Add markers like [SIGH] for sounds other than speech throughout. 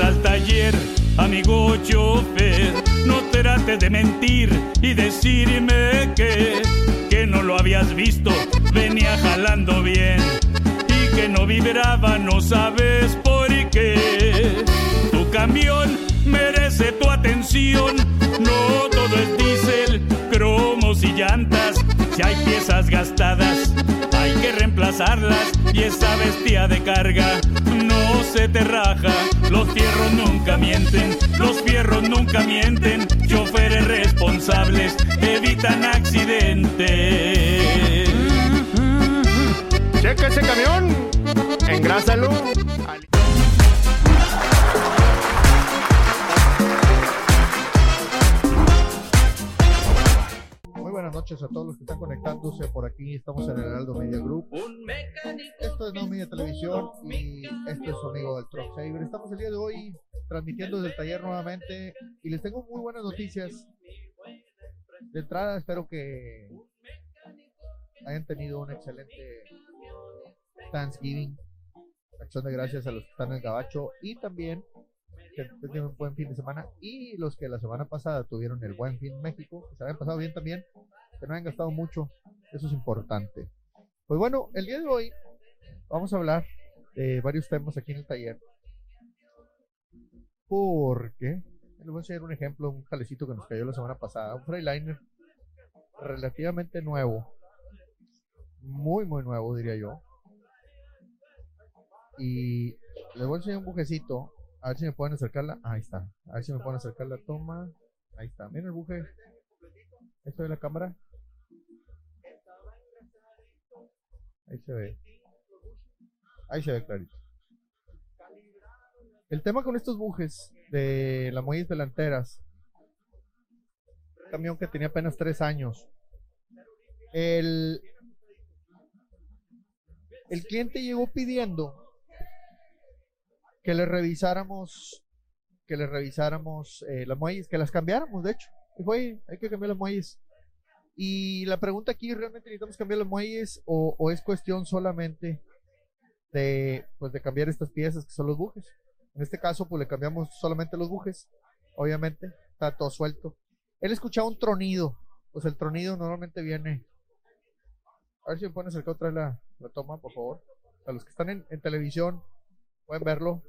al taller, amigo chofer, no trate de mentir y decirme que, que no lo habías visto, venía jalando bien y que no vibraba, no sabes por qué. Tu camión merece tu atención, no todo es diésel, cromos y llantas, si hay piezas gastadas hay que reemplazarlas y esa bestia de carga no se te raja. Los fierros nunca mienten, los fierros nunca mienten. Choferes responsables evitan accidentes. Checa ese camión, engrásalo. Noches a todos los que están conectándose por aquí. Estamos en el Heraldo Media Group. Esto es No Media Televisión y esto es su amigo del Truck Saver. Estamos el día de hoy transmitiendo desde el taller nuevamente y les tengo muy buenas noticias. De entrada, espero que hayan tenido un excelente Thanksgiving. Acción de gracias a los que están en el gabacho y también que tengan un buen fin de semana y los que la semana pasada tuvieron el buen fin México, que se hayan pasado bien también, que no hayan gastado mucho, eso es importante. Pues bueno, el día de hoy vamos a hablar de varios temas aquí en el taller. Porque les voy a enseñar un ejemplo, un jalecito que nos cayó la semana pasada, un Freiliner relativamente nuevo, muy muy nuevo diría yo. Y les voy a enseñar un bujecito a ver si me pueden acercarla. Ahí está. A ver si me pueden acercar la toma. Ahí está. Miren el buje. Esto de la cámara. Ahí se ve. Ahí se ve clarito. El tema con estos bujes de las muelles delanteras. Camión que tenía apenas tres años. El, el cliente llegó pidiendo que le revisáramos, que le revisáramos eh, las muelles, que las cambiáramos, de hecho. Dijo, oye, hay que cambiar las muelles. Y la pregunta aquí, ¿realmente necesitamos cambiar las muelles o, es cuestión solamente de, pues, de cambiar estas piezas que son los bujes? En este caso, pues le cambiamos solamente los bujes, obviamente, está todo suelto. Él escuchaba un tronido, pues el tronido normalmente viene. A ver si me pueden acercar otra vez la, la toma, por favor. A los que están en, en televisión, pueden verlo.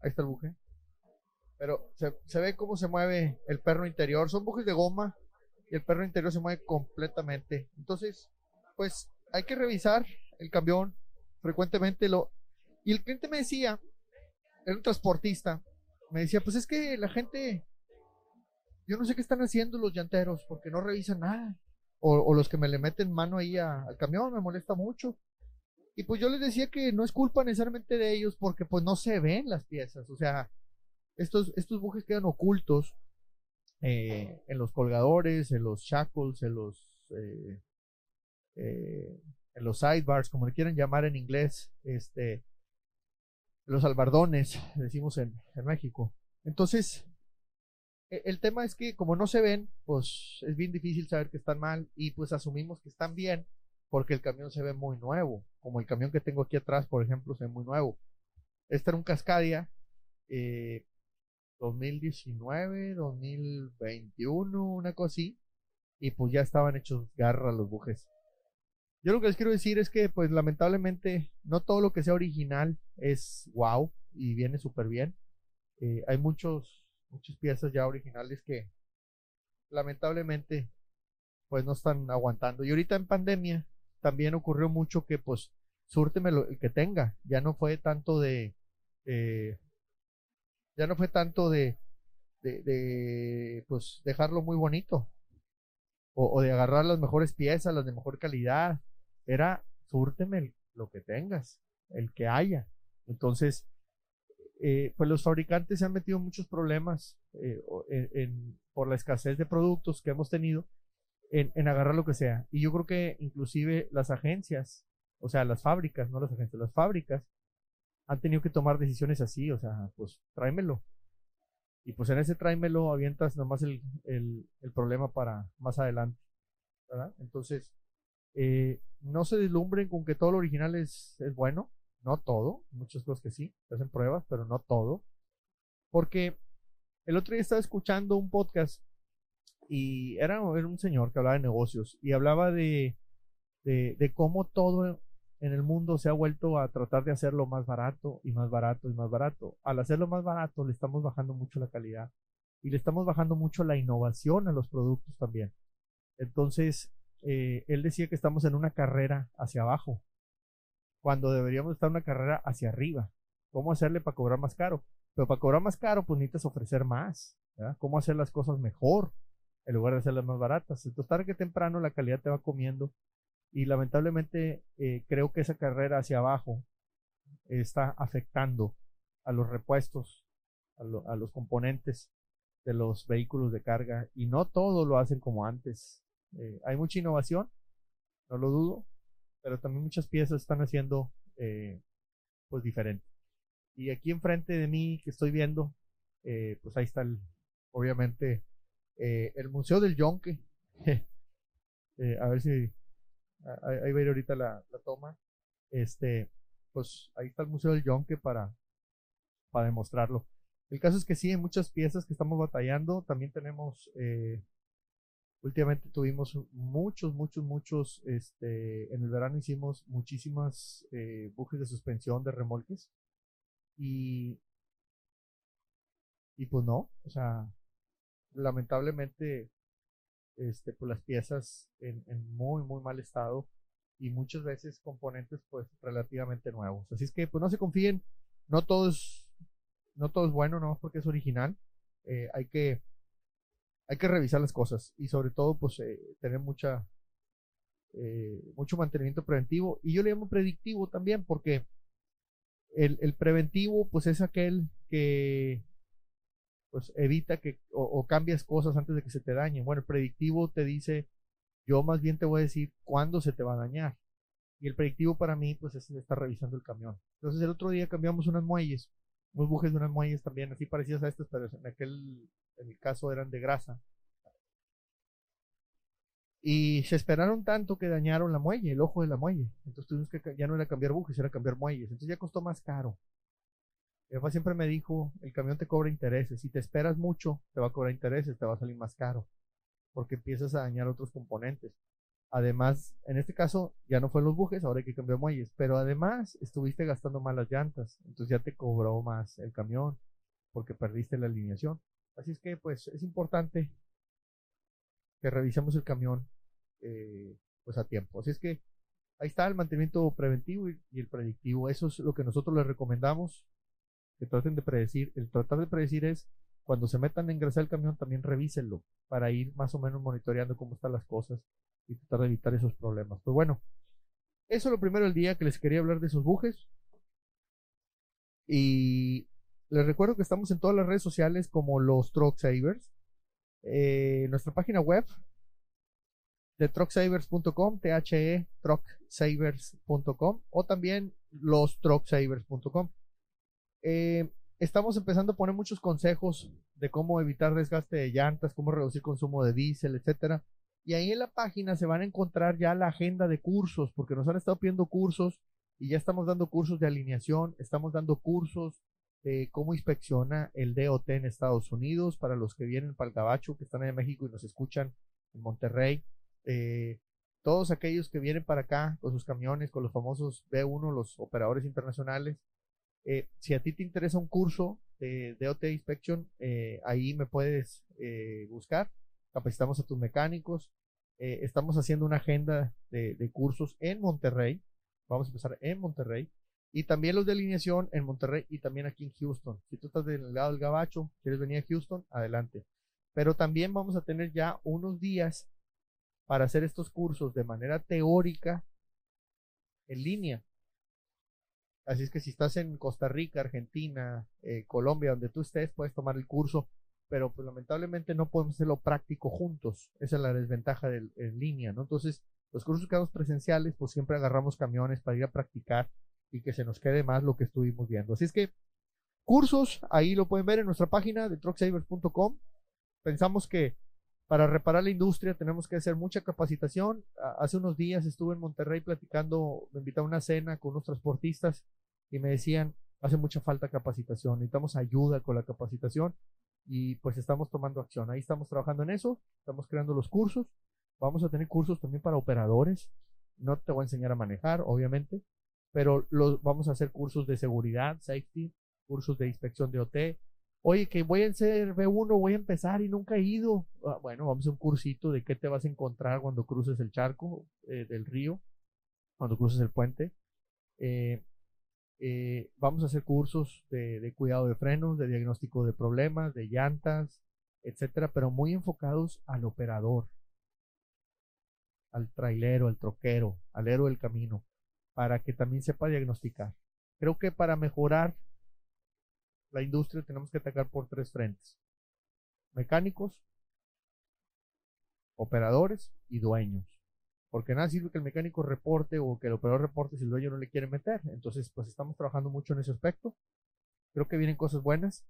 Ahí está el buje. Pero se, se, ve cómo se mueve el perro interior. Son bujes de goma y el perro interior se mueve completamente. Entonces, pues hay que revisar el camión frecuentemente. Lo... Y el cliente me decía, era un transportista, me decía, pues es que la gente, yo no sé qué están haciendo los llanteros porque no revisan nada. O, o los que me le meten mano ahí a, al camión, me molesta mucho. Y pues yo les decía que no es culpa necesariamente de ellos porque pues no se ven las piezas. O sea, estos, estos bujes quedan ocultos eh, en los colgadores, en los shackles, en los, eh, eh, en los sidebars, como le quieran llamar en inglés, este, los albardones, decimos en, en México. Entonces, el tema es que como no se ven, pues es bien difícil saber que están mal y pues asumimos que están bien porque el camión se ve muy nuevo, como el camión que tengo aquí atrás, por ejemplo, se ve muy nuevo. Este era un Cascadia eh, 2019, 2021, una cosa así, y pues ya estaban hechos garra los bujes. Yo lo que les quiero decir es que, pues lamentablemente, no todo lo que sea original es wow y viene súper bien. Eh, hay muchos, muchas piezas ya originales que lamentablemente pues no están aguantando. Y ahorita en pandemia, también ocurrió mucho que pues súrteme lo el que tenga, ya no fue tanto de, eh, ya no fue tanto de, de, pues dejarlo muy bonito o, de agarrar las mejores piezas, las de mejor calidad, era súrteme lo que tengas, el que haya. Entonces, eh, pues los fabricantes se han metido muchos problemas eh, por la escasez de productos que hemos tenido en, en, agarrar lo que sea. Y yo creo que inclusive las agencias, o sea, las fábricas, no las agencias, las fábricas, han tenido que tomar decisiones así, o sea, pues tráemelo. Y pues en ese tráemelo avientas nomás el, el, problema para más adelante. ¿verdad? Entonces, eh, no se deslumbren con que todo lo original es, es bueno. no todo, muchas cosas que sí, hacen pruebas, pero no todo. Porque el otro día estaba escuchando un podcast y era, un señor que hablaba de negocios y hablaba de, de cómo todo en el mundo se ha vuelto a tratar de hacerlo más barato y más barato y más barato. Al hacerlo más barato le estamos bajando mucho la calidad y le estamos bajando mucho la innovación a los productos también. Entonces, eh, él decía que estamos en una carrera hacia abajo, cuando deberíamos estar en una carrera hacia arriba. ¿Cómo hacerle para cobrar más caro? Pero para cobrar más caro, pues necesitas ofrecer más. ¿Cómo hacer las cosas mejor en lugar de hacerlas más baratas? Entonces, tarde que temprano la calidad te va comiendo y lamentablemente eh, creo que esa carrera hacia abajo está afectando a los repuestos, a, los componentes de los vehículos de carga y no todo lo hacen como antes. Eh, hay mucha innovación, no lo dudo, pero también muchas piezas están haciendo eh, pues diferente. Y aquí enfrente de mí que estoy viendo, pues ahí está obviamente el Museo del Yonke. [LAUGHS] a ver si ahí, va a ir ahorita la, toma. Este, pues ahí está el Museo del Yonke para, para demostrarlo. El caso es que sí, hay muchas piezas que estamos batallando. También tenemos, eh, últimamente tuvimos muchos, muchos, muchos, este, en el verano hicimos muchísimas eh, bujes de suspensión de remolques. Y, y pues no, o sea, lamentablemente este, pues las piezas en, muy, muy mal estado y muchas veces componentes pues relativamente nuevos. Así es que pues no se confíen, no todo es, no todo es bueno, no porque es original. Eh, hay que hay que revisar las cosas y sobre todo pues eh, tener mucha eh, mucho mantenimiento preventivo y yo le llamo predictivo también porque el, el preventivo pues es aquel que pues evita que o, cambias cosas antes de que se te dañen. Bueno, el predictivo te dice, yo más bien te voy a decir cuándo se te va a dañar. Y el predictivo para mí, pues es estar revisando el camión. Entonces el otro día cambiamos unas muelles, unos bujes de unas muelles también, así parecidas a estas, pero en aquel, en el caso eran de grasa. Y se esperaron tanto que dañaron la muelle, el ojo de la muelle. Entonces tuvimos que, ya no era cambiar bujes, era cambiar muelles. Entonces ya costó más caro. Mi papá siempre me dijo, el camión te cobra intereses. Si te esperas mucho, te va a cobrar intereses, te va a salir más caro. Porque empiezas a dañar otros componentes. Además, en este caso, ya no fue los bujes, ahora hay que cambiar muelles. Pero además, estuviste gastando más las llantas. Entonces ya te cobró más el camión. Porque perdiste la alineación. Así es que, pues, es importante que revisemos el camión, eh, pues, a tiempo. Así es que, ahí está el mantenimiento preventivo y, y el predictivo. Eso es lo que nosotros les recomendamos que traten de predecir. El tratar de predecir es cuando se metan a engrasar el camión, también revísenlo para ir más o menos monitoreando cómo están las cosas y tratar de evitar esos problemas. Pues bueno, eso es lo primero del día que les quería hablar de esos bujes. Y les recuerdo que estamos en todas las redes sociales como los Truck Savers. Eh, nuestra página web de trucksavers.com, THE trucksavers.com o también los trucksavers.com. Eh, estamos empezando a poner muchos consejos de cómo evitar desgaste de llantas, cómo reducir consumo de diésel, etcétera. Y ahí en la página se van a encontrar ya la agenda de cursos, porque nos han estado pidiendo cursos y ya estamos dando cursos de alineación, estamos dando cursos de cómo inspecciona el DOT en Estados Unidos para los que vienen para el Gabacho, que están en México y nos escuchan en Monterrey. Eh, todos aquellos que vienen para acá con sus camiones, con los famosos B1, los operadores internacionales, eh, si a ti te interesa un curso de DOT Inspection, eh, ahí me puedes eh, buscar. Capacitamos a tus mecánicos. estamos haciendo una agenda de, cursos en Monterrey. Vamos a empezar en Monterrey. Y también los de alineación en Monterrey y también aquí en Houston. Si tú estás del lado del Gabacho, quieres venir a Houston, adelante. Pero también vamos a tener ya unos días para hacer estos cursos de manera teórica en línea. Así es que si estás en Costa Rica, Argentina, eh, Colombia, donde tú estés, puedes tomar el curso, pero pues lamentablemente no podemos hacerlo práctico juntos. Esa es la desventaja de, en línea, ¿no? Entonces, los cursos que damos presenciales, pues siempre agarramos camiones para ir a practicar y que se nos quede más lo que estuvimos viendo. Así es que cursos, ahí lo pueden ver en nuestra página de trucksavers.com. Pensamos que para reparar la industria tenemos que hacer mucha capacitación. Hace unos días estuve en Monterrey platicando, me invitaron a una cena con unos transportistas y me decían, hace mucha falta capacitación, necesitamos ayuda con la capacitación y pues estamos tomando acción. Ahí estamos trabajando en eso, estamos creando los cursos, vamos a tener cursos también para operadores, no te voy a enseñar a manejar, obviamente, pero los, vamos a hacer cursos de seguridad, safety, cursos de inspección de OT. Oye, que voy a ser B1, voy a empezar y nunca he ido. Ah, bueno, vamos a un cursito de qué te vas a encontrar cuando cruces el charco eh, del río, cuando cruces el puente. Eh, eh, vamos a hacer cursos de, cuidado de frenos, de diagnóstico de problemas, de llantas, etcétera, pero muy enfocados al operador, al trailero, al troquero, al héroe del camino, para que también sepa diagnosticar. Creo que para mejorar la industria tenemos que atacar por tres frentes. Mecánicos, operadores y dueños. Porque nada sirve que el mecánico reporte o que el operador reporte si el dueño no le quiere meter. Entonces, pues estamos trabajando mucho en ese aspecto. Creo que vienen cosas buenas.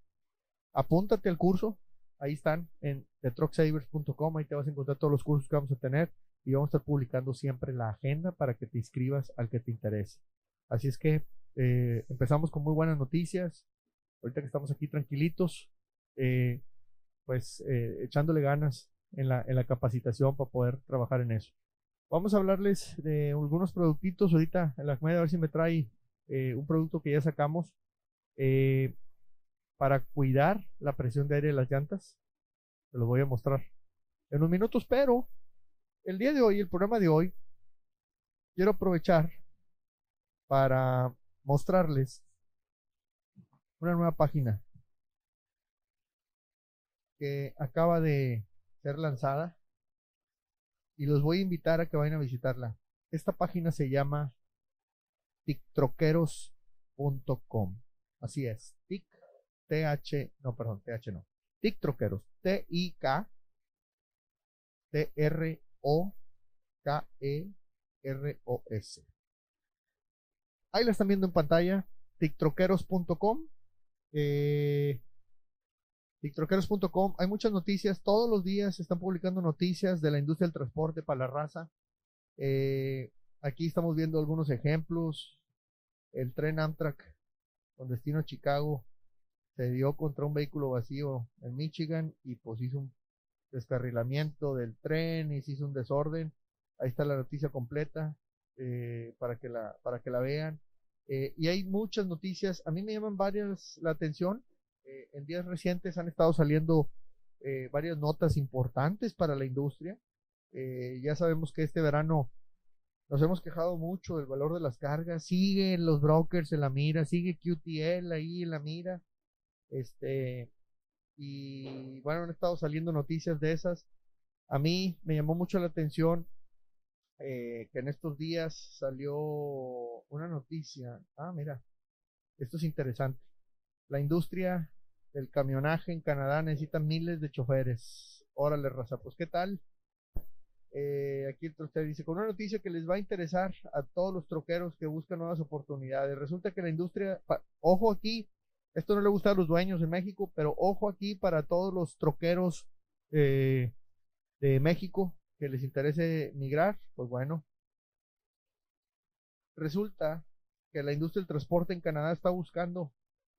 Apúntate al curso. Ahí están en thetrucksavers.com. Ahí te vas a encontrar todos los cursos que vamos a tener. Y vamos a estar publicando siempre la agenda para que te inscribas al que te interese. Así es que eh, empezamos con muy buenas noticias. Ahorita que estamos aquí tranquilitos, eh, pues eh, echándole ganas en la, en la capacitación para poder trabajar en eso. Vamos a hablarles de algunos productitos ahorita en la comedia, a ver si me trae eh, un producto que ya sacamos para cuidar la presión de aire de las llantas. Se los voy a mostrar en unos minutos, pero el día de hoy, el programa de hoy, quiero aprovechar para mostrarles una nueva página que acaba de ser lanzada y los voy a invitar a que vayan a visitarla. Esta página se llama tictroqueros.com. Así es, tic, th, no, perdón, th no. Tictroqueros, T-I-K, T-R-O-K-E-R-O-S. Ahí la están viendo en pantalla, tictroqueros.com. Eh, hay muchas noticias, todos los días se están publicando noticias de la industria del transporte para la raza. Eh, aquí estamos viendo algunos ejemplos. El tren Amtrak con destino a Chicago se dio contra un vehículo vacío en Michigan y pues hizo un descarrilamiento del tren y se hizo un desorden. Ahí está la noticia completa eh, para, que la, para que la vean. Eh, y hay muchas noticias. A mí me llaman varias la atención. Eh, en días recientes han estado saliendo eh, varias notas importantes para la industria. Ya sabemos que este verano nos hemos quejado mucho del valor de las cargas. Siguen los brokers en la mira, sigue QTL ahí en la mira. Este, y bueno, han estado saliendo noticias de esas. A mí me llamó mucho la atención que en estos días salió una noticia. Ah, mira, esto es interesante. La industria el camionaje en Canadá necesita miles de choferes. Órale, raza, pues qué tal. Eh, aquí el dice, con una noticia que les va a interesar a todos los troqueros que buscan nuevas oportunidades. Resulta que la industria, ojo aquí, esto no le gusta a los dueños en México, pero ojo aquí para todos los troqueros eh, de México que les interese migrar, pues bueno. Resulta que la industria del transporte en Canadá está buscando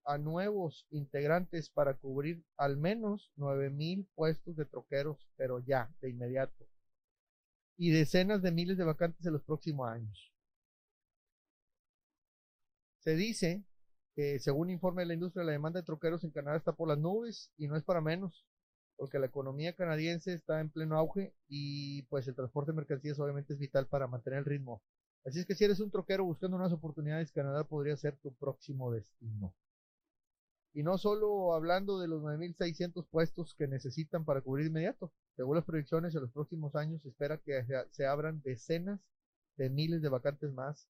a nuevos integrantes para cubrir al menos mil puestos de troqueros, pero ya, de inmediato. Y decenas de miles de vacantes en los próximos años. Se dice que, según informe de la industria, la demanda de troqueros en Canadá está por las nubes y no es para menos, porque la economía canadiense está en pleno auge y pues el transporte de mercancías obviamente es vital para mantener el ritmo. Así es que si eres un troquero buscando unas oportunidades, Canadá podría ser tu próximo destino. Y no solo hablando de los 9.600 puestos que necesitan para cubrir inmediato. Según las proyecciones, en los próximos años se espera que se abran decenas de miles de vacantes más.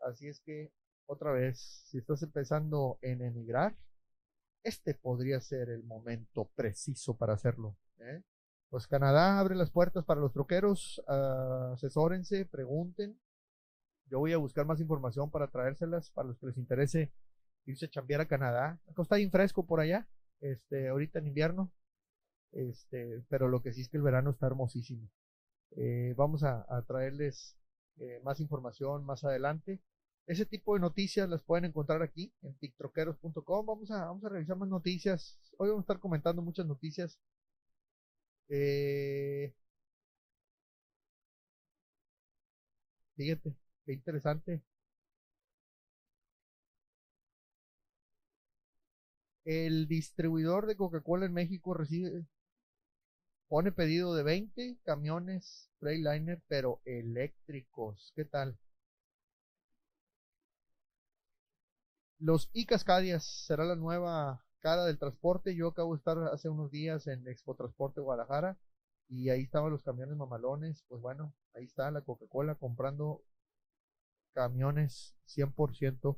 Así es que, otra vez, si estás empezando en emigrar, este podría ser el momento preciso para hacerlo. ¿eh? Pues Canadá abre las puertas para los troqueros, asesórense, pregunten. Yo voy a buscar más información para traérselas para los que les interese irse a chambear a Canadá. Está bien fresco por allá, este, ahorita en invierno. Este, pero lo que sí es que el verano está hermosísimo. Eh, vamos a, traerles eh, más información más adelante. Ese tipo de noticias las pueden encontrar aquí en tictroqueros.com. Vamos a, vamos a revisar más noticias. Hoy vamos a estar comentando muchas noticias. Eh, fíjate, qué interesante. El distribuidor de Coca-Cola en México recibe, pone pedido de 20 camiones Freightliner, pero eléctricos. ¿Qué tal? Los e-Cascadias será la nueva cara del transporte. Yo acabo de estar hace unos días en Expo Transporte Guadalajara y ahí estaban los camiones mamalones. Pues bueno, ahí está la Coca-Cola comprando camiones 100%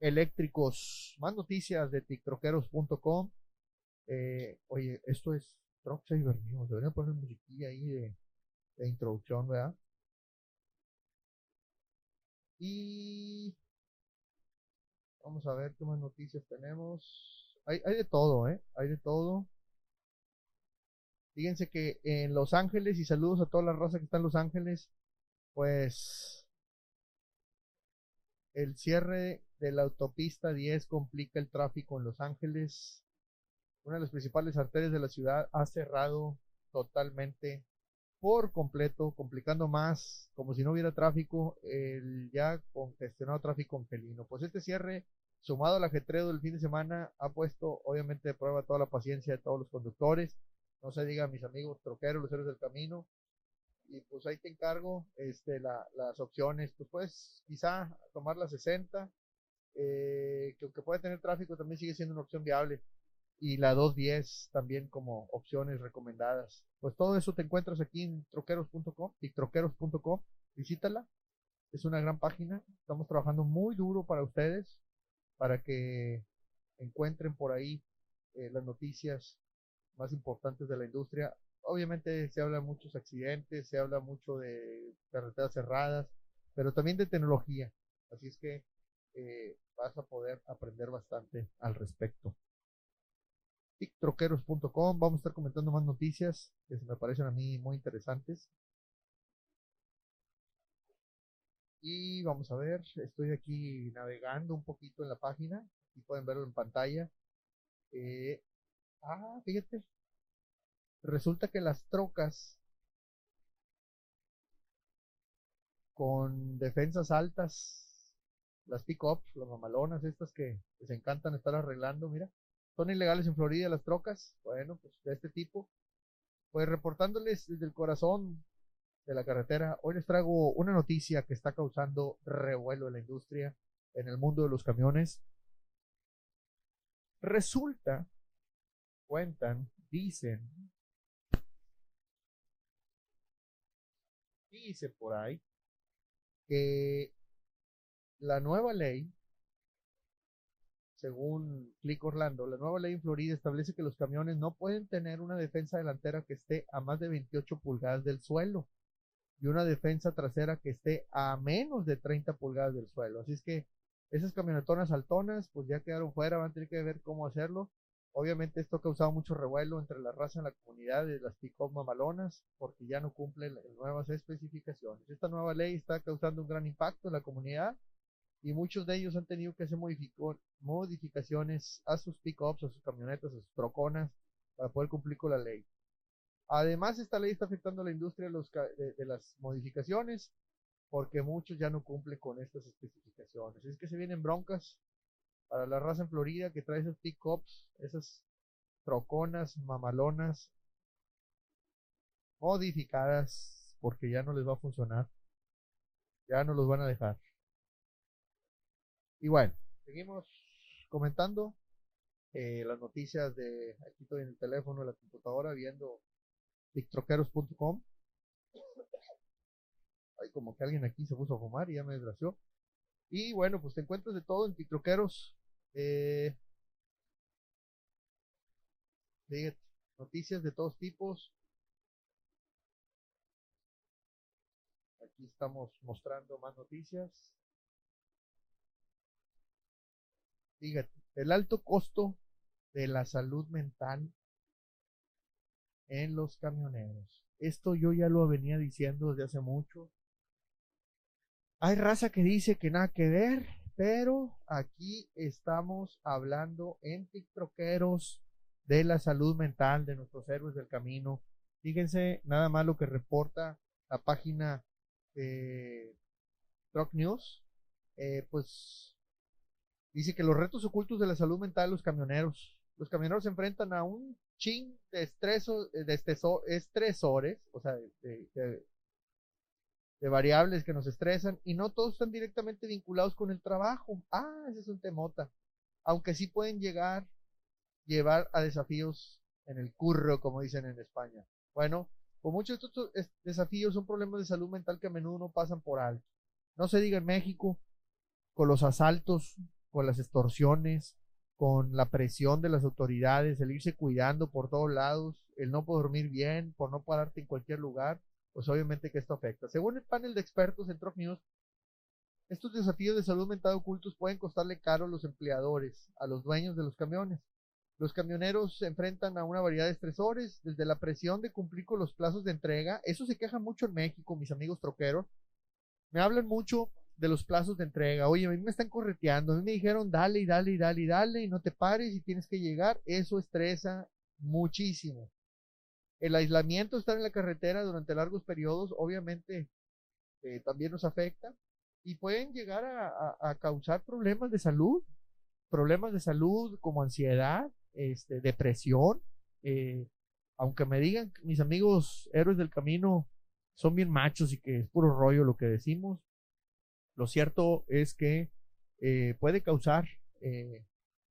eléctricos. Más noticias de tictroqueros.com. Eh, oye, esto es Truck Saver. Debería poner musiquilla ahí de, de introducción, ¿verdad? Y Vamos a ver qué más noticias tenemos. Hay, de todo, ¿eh? Hay de todo. Fíjense que en Los Ángeles, y saludos a toda la raza que está en Los Ángeles, pues el cierre de la autopista 10 complica el tráfico en Los Ángeles. Una de las principales arterias de la ciudad ha cerrado totalmente por completo, complicando más, como si no hubiera tráfico, el ya congestionado tráfico felino. Pues este cierre, sumado al ajetreo del fin de semana, ha puesto obviamente de prueba toda la paciencia de todos los conductores. No se diga mis amigos troqueros, los héroes del camino. Y pues ahí te encargo este, las opciones. Pues puedes quizá tomar la 60, eh, que aunque puede tener tráfico, también sigue siendo una opción viable y la 210 también como opciones recomendadas. Pues todo eso te encuentras aquí en troqueros.com y troqueros.com. Visítala. Es una gran página. Estamos trabajando muy duro para ustedes, para que encuentren por ahí eh, las noticias más importantes de la industria. Obviamente se habla de muchos accidentes, se habla mucho de carreteras cerradas, pero también de tecnología. Así es que eh, vas a poder aprender bastante al respecto tictroqueros.com. Vamos a estar comentando más noticias que me parecen a mí muy interesantes. Y vamos a ver, estoy aquí navegando un poquito en la página. y pueden verlo en pantalla. Eh, ah, fíjate. Resulta que las trocas con defensas altas, las pick-ups, las mamalonas, estas que les encantan estar arreglando, mira, son ilegales en Florida las trocas, bueno, pues de este tipo. Pues reportándoles desde el corazón de la carretera, hoy les traigo una noticia que está causando revuelo en la industria, en el mundo de los camiones. Resulta, cuentan, dicen, dice por ahí, que la nueva ley según Click Orlando, la nueva ley en Florida establece que los camiones no pueden tener una defensa delantera que esté a más de 28 pulgadas del suelo y una defensa trasera que esté a menos de 30 pulgadas del suelo. Así es que esas camionetonas altonas, pues ya quedaron fuera, van a tener que ver cómo hacerlo. Obviamente esto ha causado mucho revuelo entre la raza en la comunidad de las pick mamalonas porque ya no cumplen las nuevas especificaciones. Esta nueva ley está causando un gran impacto en la comunidad y muchos de ellos han tenido que hacer modificaciones a sus pickups, a sus camionetas, a sus troconas para poder cumplir con la ley. Además, esta ley está afectando a la industria de, las modificaciones porque muchos ya no cumplen con estas especificaciones. Es que se vienen broncas para la raza en Florida que trae esos pickups, esas troconas, mamalonas modificadas porque ya no les va a funcionar. Ya no los van a dejar. Y bueno, seguimos comentando eh, las noticias de aquí estoy en el teléfono, en la computadora, viendo tictroqueros.com. Hay como que alguien aquí se puso a fumar y ya me desgració. Y bueno, pues te encuentras de todo en Tictroqueros. Eh, noticias de todos tipos. Aquí estamos mostrando más noticias. Fíjate, el alto costo de la salud mental en los camioneros. Esto yo ya lo venía diciendo desde hace mucho. Hay raza que dice que nada que ver, pero aquí estamos hablando en TikTokeros de la salud mental de nuestros héroes del camino. Fíjense nada más lo que reporta la página de Truck News. Eh, pues dice que los retos ocultos de la salud mental de los camioneros. Los camioneros se enfrentan a un chin de, estreso, de estresores, o sea, de, variables que nos estresan y no todos están directamente vinculados con el trabajo. Ah, ese es un temota. Aunque sí pueden llegar, llevar a desafíos en el curro, como dicen en España. Bueno, con muchos de estos desafíos son problemas de salud mental que a menudo no pasan por alto. No se diga en México, con los asaltos, con las extorsiones, con la presión de las autoridades, el irse cuidando por todos lados, el no poder dormir bien, por no pararte en cualquier lugar, pues obviamente que esto afecta. Según el panel de expertos en Truck News, estos desafíos de salud mental ocultos pueden costarle caro a los empleadores, a los dueños de los camiones. Los camioneros se enfrentan a una variedad de estresores, desde la presión de cumplir con los plazos de entrega. Eso se queja mucho en México, mis amigos troqueros. Me hablan mucho de los plazos de entrega. Oye, a mí me están correteando. A mí me dijeron, dale y dale y dale y dale y no te pares y tienes que llegar. Eso estresa muchísimo. El aislamiento, estar en la carretera durante largos periodos, obviamente eh, también nos afecta y pueden llegar a, causar problemas de salud, problemas de salud como ansiedad, este, depresión. Eh, aunque me digan mis amigos héroes del camino son bien machos y que es puro rollo lo que decimos, lo cierto es que eh, puede causar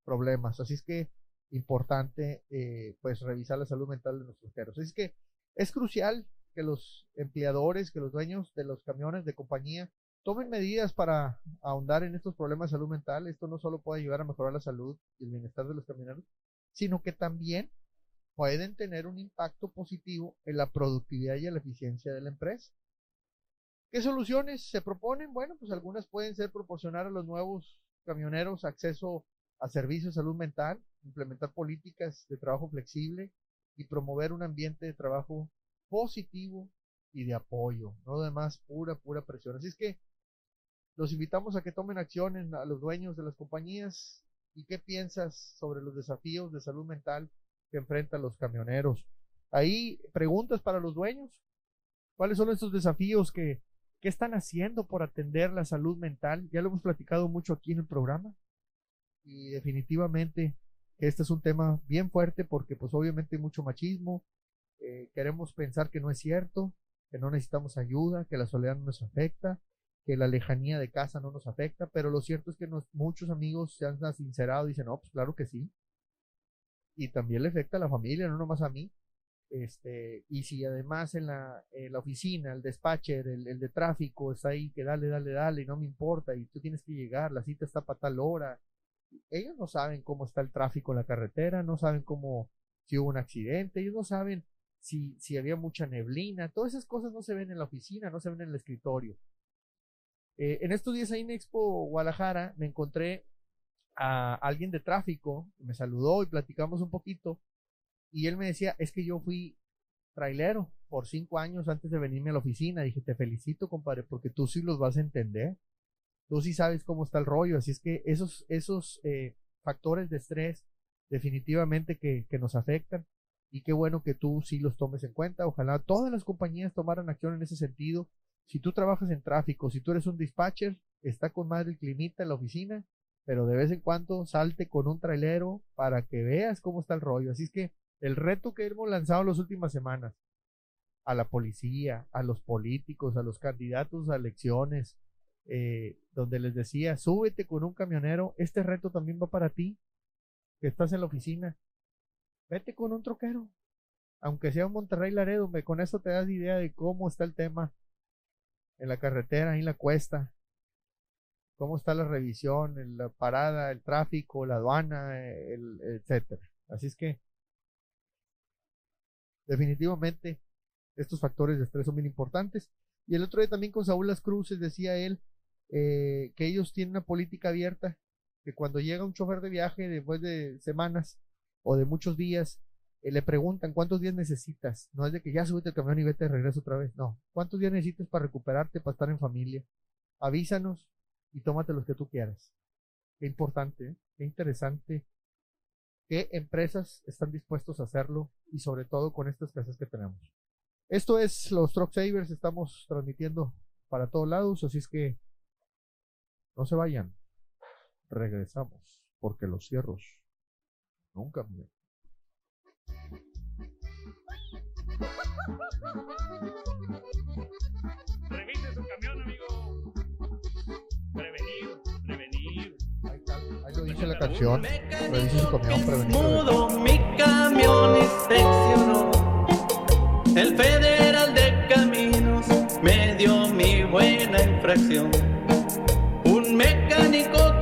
problemas. Así es que importante eh, pues revisar la salud mental de nuestros perros. Es que es crucial que los empleadores, que los dueños de los camiones de compañía tomen medidas para ahondar en estos problemas de salud mental. Esto no solo puede ayudar a mejorar la salud y el bienestar de los camioneros, sino que también pueden tener un impacto positivo en la productividad y en la eficiencia de la empresa. ¿Qué soluciones se proponen? Bueno, pues algunas pueden ser proporcionar a los nuevos camioneros acceso a servicios de salud mental, implementar políticas de trabajo flexible y promover un ambiente de trabajo positivo y de apoyo, no demás pura, pura presión. Así es que los invitamos a que tomen acciones a los dueños de las compañías y qué piensas sobre los desafíos de salud mental que enfrentan los camioneros. Ahí preguntas para los dueños. ¿Cuáles son estos desafíos que, que están haciendo por atender la salud mental? Ya lo hemos platicado mucho aquí en el programa. Y definitivamente este es un tema bien fuerte porque pues obviamente hay mucho machismo. Eh, queremos pensar que no es cierto, que no necesitamos ayuda, que la soledad no nos afecta, que la lejanía de casa no nos afecta, pero lo cierto es que muchos amigos se han sincerado y dicen, no, pues claro que sí. Y también le afecta a la familia, no nomás a mí. Este, y si además en la, la oficina, el despacher, el, el, de tráfico está ahí, que dale, dale, dale, y no me importa, y tú tienes que llegar, la cita está para tal hora, ellos no saben cómo está el tráfico en la carretera, no saben cómo, si hubo un accidente, ellos no saben si, si había mucha neblina, todas esas cosas no se ven en la oficina, no se ven en el escritorio. Eh, en estos días ahí en Expo Guadalajara me encontré a alguien de tráfico, me saludó y platicamos un poquito, y él me decía, es que yo fui trailero por cinco años antes de venirme a la oficina. Dije, te felicito, compadre, porque tú sí los vas a entender tú sí sabes cómo está el rollo, así es que esos, esos eh, factores de estrés definitivamente que, que, nos afectan y qué bueno que tú sí los tomes en cuenta. Ojalá todas las compañías tomaran acción en ese sentido. Si tú trabajas en tráfico, si tú eres un dispatcher, está con madre el climita en la oficina, pero de vez en cuando salte con un trailero para que veas cómo está el rollo. Así es que el reto que hemos lanzado las últimas semanas a la policía, a los políticos, a los candidatos a elecciones, eh, donde les decía, súbete con un camionero, este reto también va para ti, que estás en la oficina, vete con un troquero, aunque sea un Monterrey Laredo, con eso te das idea de cómo está el tema en la carretera, en la cuesta, cómo está la revisión, la parada, el tráfico, la aduana, el, etcétera. Así es que definitivamente estos factores de estrés son bien importantes. Y el otro día también con Saúl Las Cruces decía él eh, que ellos tienen una política abierta, que cuando llega un chofer de viaje después de semanas o de muchos días, eh, le preguntan cuántos días necesitas. No es de que ya subiste el camión y vete de regreso otra vez. No. ¿Cuántos días necesitas para recuperarte, para estar en familia? avísanos y tómate los que tú quieras. Qué importante, ¿eh? qué interesante. Qué empresas están dispuestos a hacerlo y sobre todo con estas casas que tenemos. Esto es los Truck Savers, estamos transmitiendo para todos lados, así es que no se vayan. Regresamos, porque los cierros nunca miren. [LAUGHS] escuchen la canción, revisen su camión prevenido. Mi camión inspeccionó, el federal de caminos me dio mi buena infracción. Un mecánico